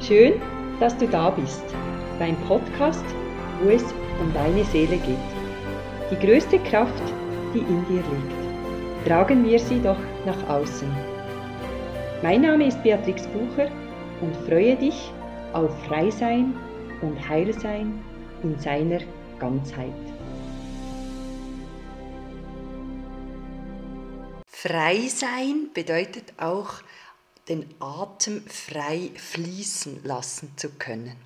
Schön, dass du da bist beim Podcast, wo es um deine Seele geht. Die größte Kraft, die in dir liegt. Tragen wir sie doch nach außen. Mein Name ist Beatrix Bucher und freue dich auf Freisein und Heilsein in seiner Ganzheit. Frei sein bedeutet auch, den Atem frei fließen lassen zu können.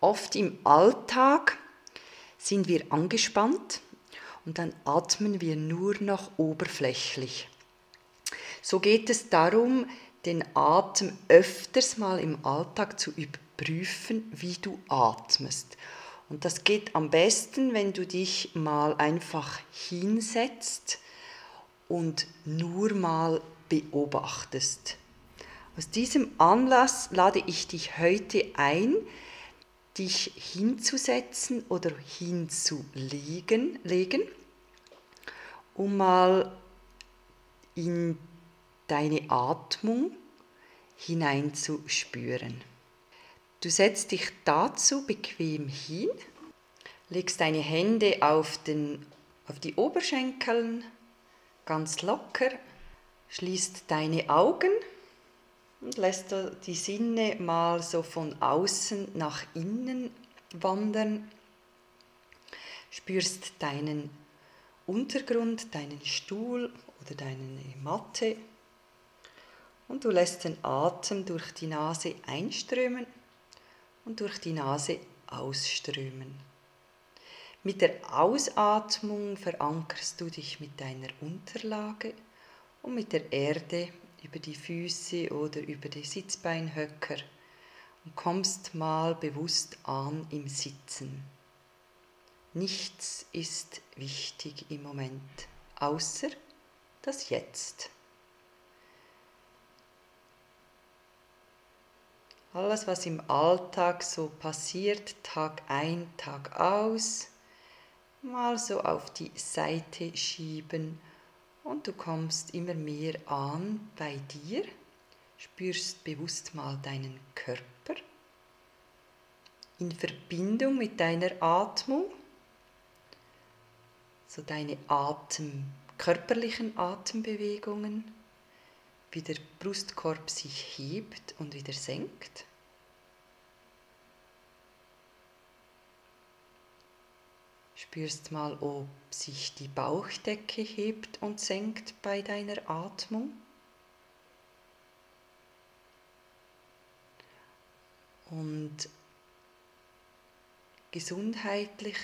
Oft im Alltag sind wir angespannt und dann atmen wir nur noch oberflächlich. So geht es darum, den Atem öfters mal im Alltag zu überprüfen, wie du atmest. Und das geht am besten, wenn du dich mal einfach hinsetzt und nur mal beobachtest. Aus diesem Anlass lade ich dich heute ein, dich hinzusetzen oder hinzulegen, legen, um mal in deine Atmung hineinzuspüren. Du setzt dich dazu bequem hin, legst deine Hände auf, den, auf die Oberschenkeln ganz locker, schließt deine Augen und lässt die Sinne mal so von außen nach innen wandern. Spürst deinen Untergrund, deinen Stuhl oder deine Matte und du lässt den Atem durch die Nase einströmen und durch die Nase ausströmen. Mit der Ausatmung verankerst du dich mit deiner Unterlage und mit der Erde über die Füße oder über die Sitzbeinhöcker und kommst mal bewusst an im Sitzen. Nichts ist wichtig im Moment, außer das Jetzt. Alles, was im Alltag so passiert, Tag ein, Tag aus, mal so auf die Seite schieben und du kommst immer mehr an bei dir, spürst bewusst mal deinen Körper in Verbindung mit deiner Atmung, so deine Atem, körperlichen Atembewegungen, wie der Brustkorb sich hebt und wieder senkt. Spürst mal, ob sich die Bauchdecke hebt und senkt bei deiner Atmung. Und gesundheitlich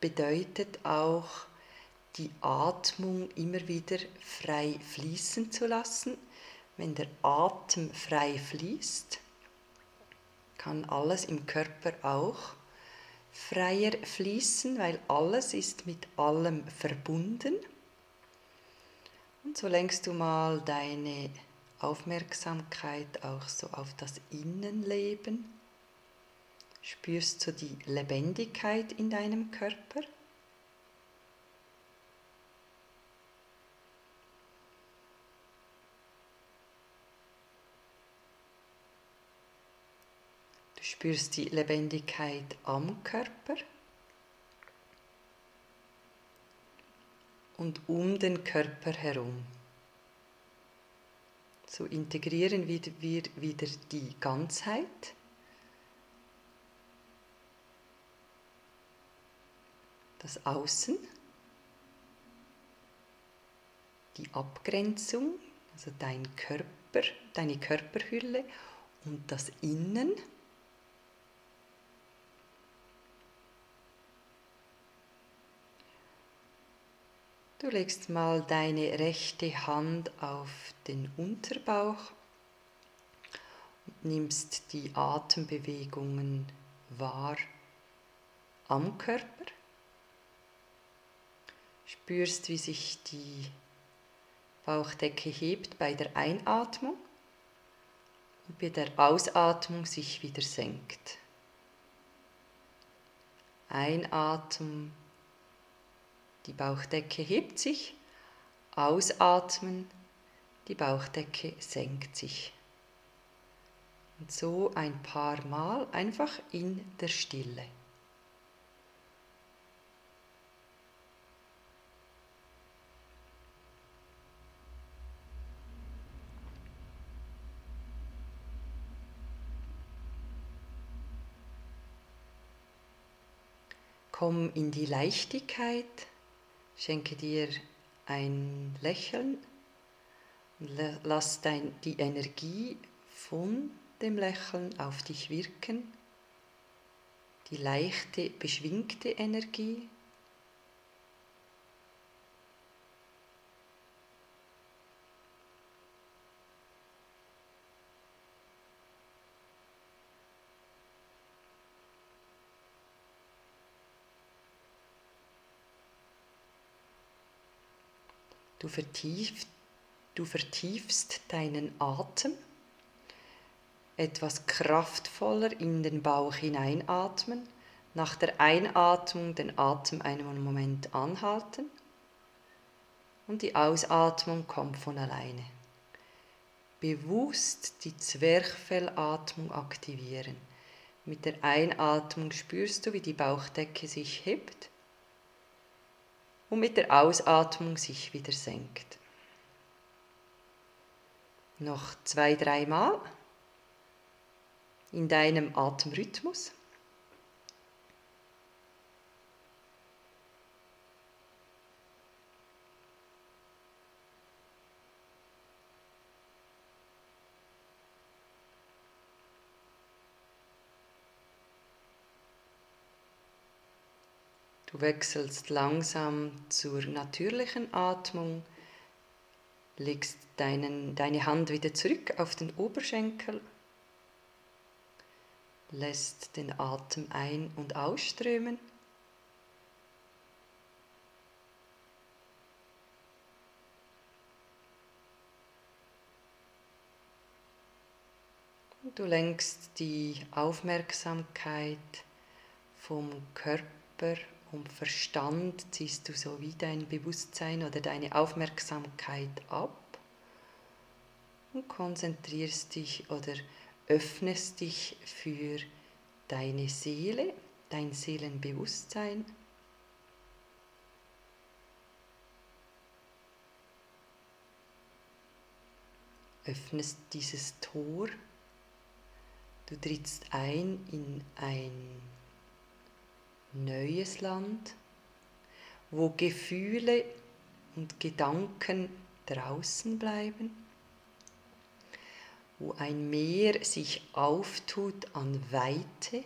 bedeutet auch, die Atmung immer wieder frei fließen zu lassen. Wenn der Atem frei fließt, kann alles im Körper auch freier fließen, weil alles ist mit allem verbunden. Und so lenkst du mal deine Aufmerksamkeit auch so auf das Innenleben. Spürst du die Lebendigkeit in deinem Körper? Spürst die Lebendigkeit am Körper und um den Körper herum. So integrieren wir wieder die Ganzheit. Das Außen, die Abgrenzung, also dein Körper, deine Körperhülle und das Innen. Du legst mal deine rechte Hand auf den Unterbauch und nimmst die Atembewegungen wahr am Körper. Spürst, wie sich die Bauchdecke hebt bei der Einatmung und bei der Ausatmung sich wieder senkt. Einatmen die Bauchdecke hebt sich, ausatmen, die Bauchdecke senkt sich. Und so ein paar Mal einfach in der Stille. Komm in die Leichtigkeit, schenke dir ein Lächeln lass dein, die Energie von dem Lächeln auf dich wirken, die leichte, beschwingte Energie. Du, vertieft, du vertiefst deinen Atem, etwas kraftvoller in den Bauch hineinatmen, nach der Einatmung den Atem einen Moment anhalten und die Ausatmung kommt von alleine. Bewusst die Zwerchfellatmung aktivieren. Mit der Einatmung spürst du, wie die Bauchdecke sich hebt und mit der Ausatmung sich wieder senkt. Noch zwei, dreimal in deinem Atemrhythmus. Du wechselst langsam zur natürlichen Atmung, legst deinen, deine Hand wieder zurück auf den Oberschenkel, lässt den Atem ein- und ausströmen. Du lenkst die Aufmerksamkeit vom Körper vom Verstand ziehst du so wie dein Bewusstsein oder deine Aufmerksamkeit ab und konzentrierst dich oder öffnest dich für deine Seele, dein Seelenbewusstsein. Öffnest dieses Tor, du trittst ein in ein neues Land, wo Gefühle und Gedanken draußen bleiben, wo ein Meer sich auftut an Weite,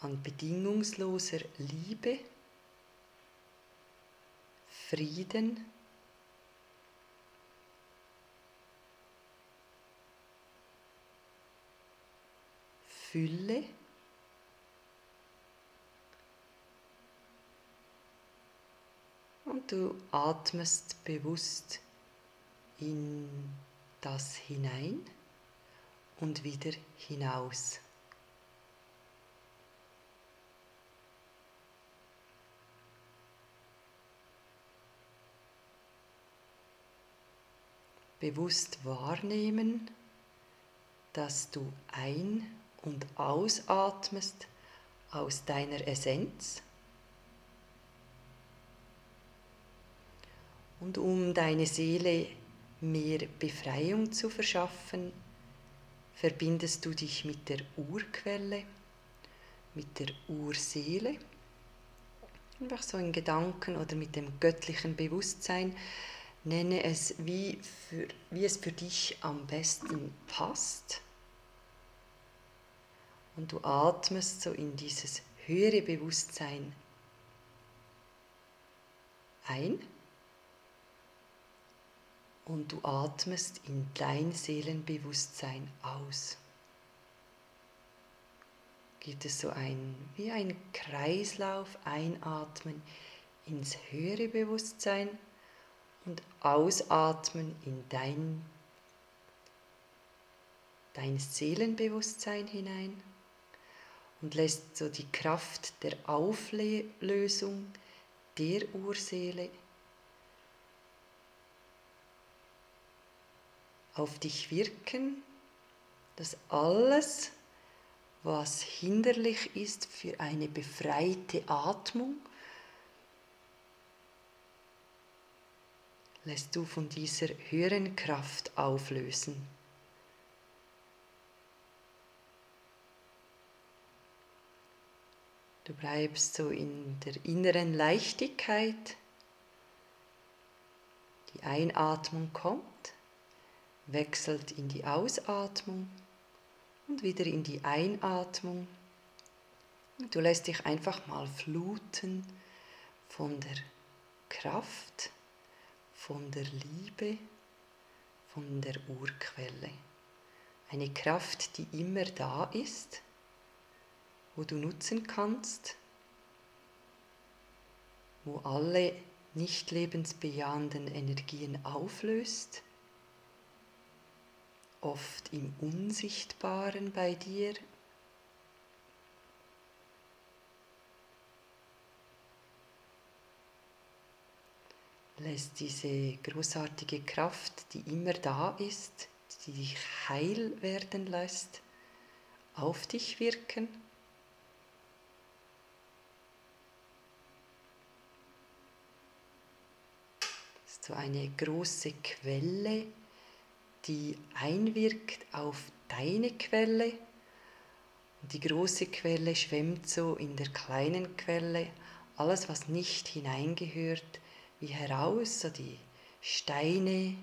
an bedingungsloser Liebe, Frieden, Fülle. Und du atmest bewusst in das hinein und wieder hinaus. Bewusst wahrnehmen, dass du ein und ausatmest aus deiner Essenz. Und um deine Seele mehr Befreiung zu verschaffen, verbindest du dich mit der Urquelle, mit der Urseele, einfach so in Gedanken oder mit dem göttlichen Bewusstsein. Nenne es, wie, für, wie es für dich am besten passt und du atmest so in dieses höhere Bewusstsein ein und du atmest in dein Seelenbewusstsein aus. Gibt es so ein wie ein Kreislauf einatmen ins höhere Bewusstsein und ausatmen in dein dein Seelenbewusstsein hinein und lässt so die Kraft der Auflösung der Urseele auf dich wirken, dass alles, was hinderlich ist für eine befreite Atmung, lässt du von dieser höheren Kraft auflösen. Du bleibst so in der inneren Leichtigkeit. Die Einatmung kommt, wechselt in die Ausatmung und wieder in die Einatmung. Du lässt dich einfach mal fluten von der Kraft, von der Liebe, von der Urquelle. Eine Kraft, die immer da ist wo du nutzen kannst, wo alle nicht lebensbejahenden Energien auflöst, oft im Unsichtbaren bei dir. Lässt diese großartige Kraft, die immer da ist, die dich heil werden lässt, auf dich wirken. So eine große Quelle, die einwirkt auf deine Quelle. Und die große Quelle schwemmt so in der kleinen Quelle, alles, was nicht hineingehört, wie heraus, so die Steine,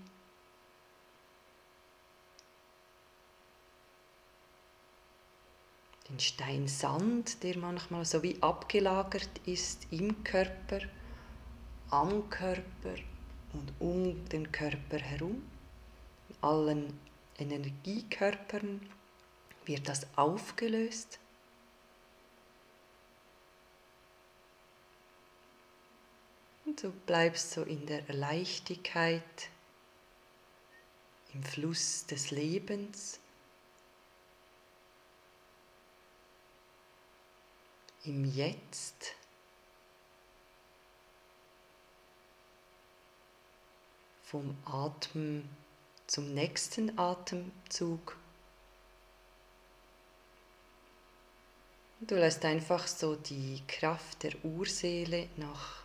den Steinsand, der manchmal so wie abgelagert ist im Körper, am Körper und um den Körper herum, in allen Energiekörpern wird das aufgelöst. Und du bleibst so in der Leichtigkeit, im Fluss des Lebens, im Jetzt. Vom Atmen zum nächsten Atemzug. Du lässt einfach so die Kraft der Urseele noch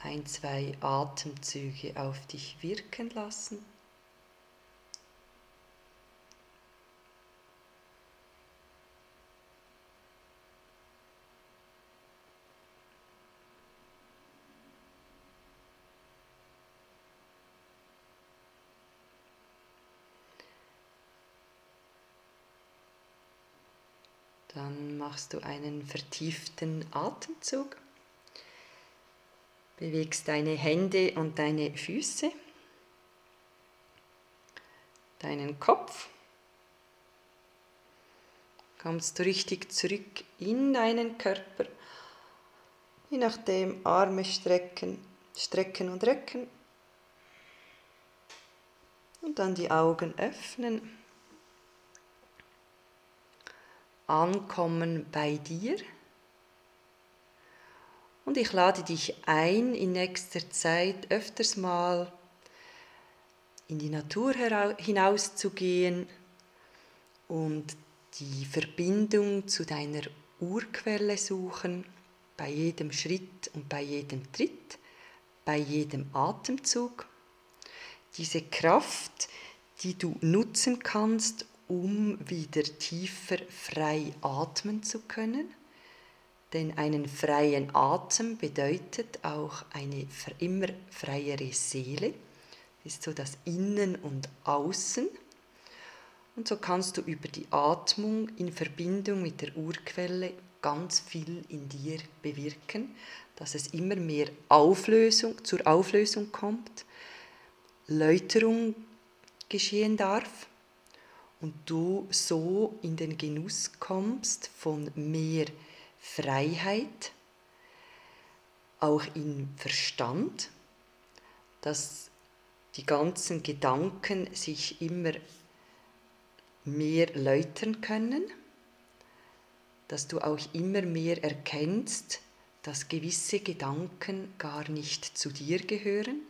ein, zwei Atemzüge auf dich wirken lassen. Dann machst du einen vertieften Atemzug. Bewegst deine Hände und deine Füße, deinen Kopf. Kommst du richtig zurück in deinen Körper. Je nachdem Arme strecken, strecken und recken. Und dann die Augen öffnen ankommen bei dir. Und ich lade dich ein, in nächster Zeit öfters mal in die Natur hinauszugehen und die Verbindung zu deiner Urquelle suchen, bei jedem Schritt und bei jedem Tritt, bei jedem Atemzug. Diese Kraft, die du nutzen kannst, um wieder tiefer frei atmen zu können. Denn einen freien Atem bedeutet auch eine immer freiere Seele, ist so das Innen und Außen. Und so kannst du über die Atmung in Verbindung mit der Urquelle ganz viel in dir bewirken, dass es immer mehr Auflösung, zur Auflösung kommt, Läuterung geschehen darf und du so in den Genuss kommst von mehr Freiheit, auch im Verstand, dass die ganzen Gedanken sich immer mehr läutern können, dass du auch immer mehr erkennst, dass gewisse Gedanken gar nicht zu dir gehören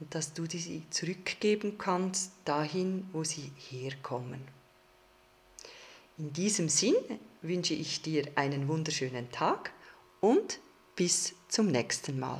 und dass du sie zurückgeben kannst dahin, wo sie herkommen. In diesem Sinn wünsche ich dir einen wunderschönen Tag und bis zum nächsten Mal.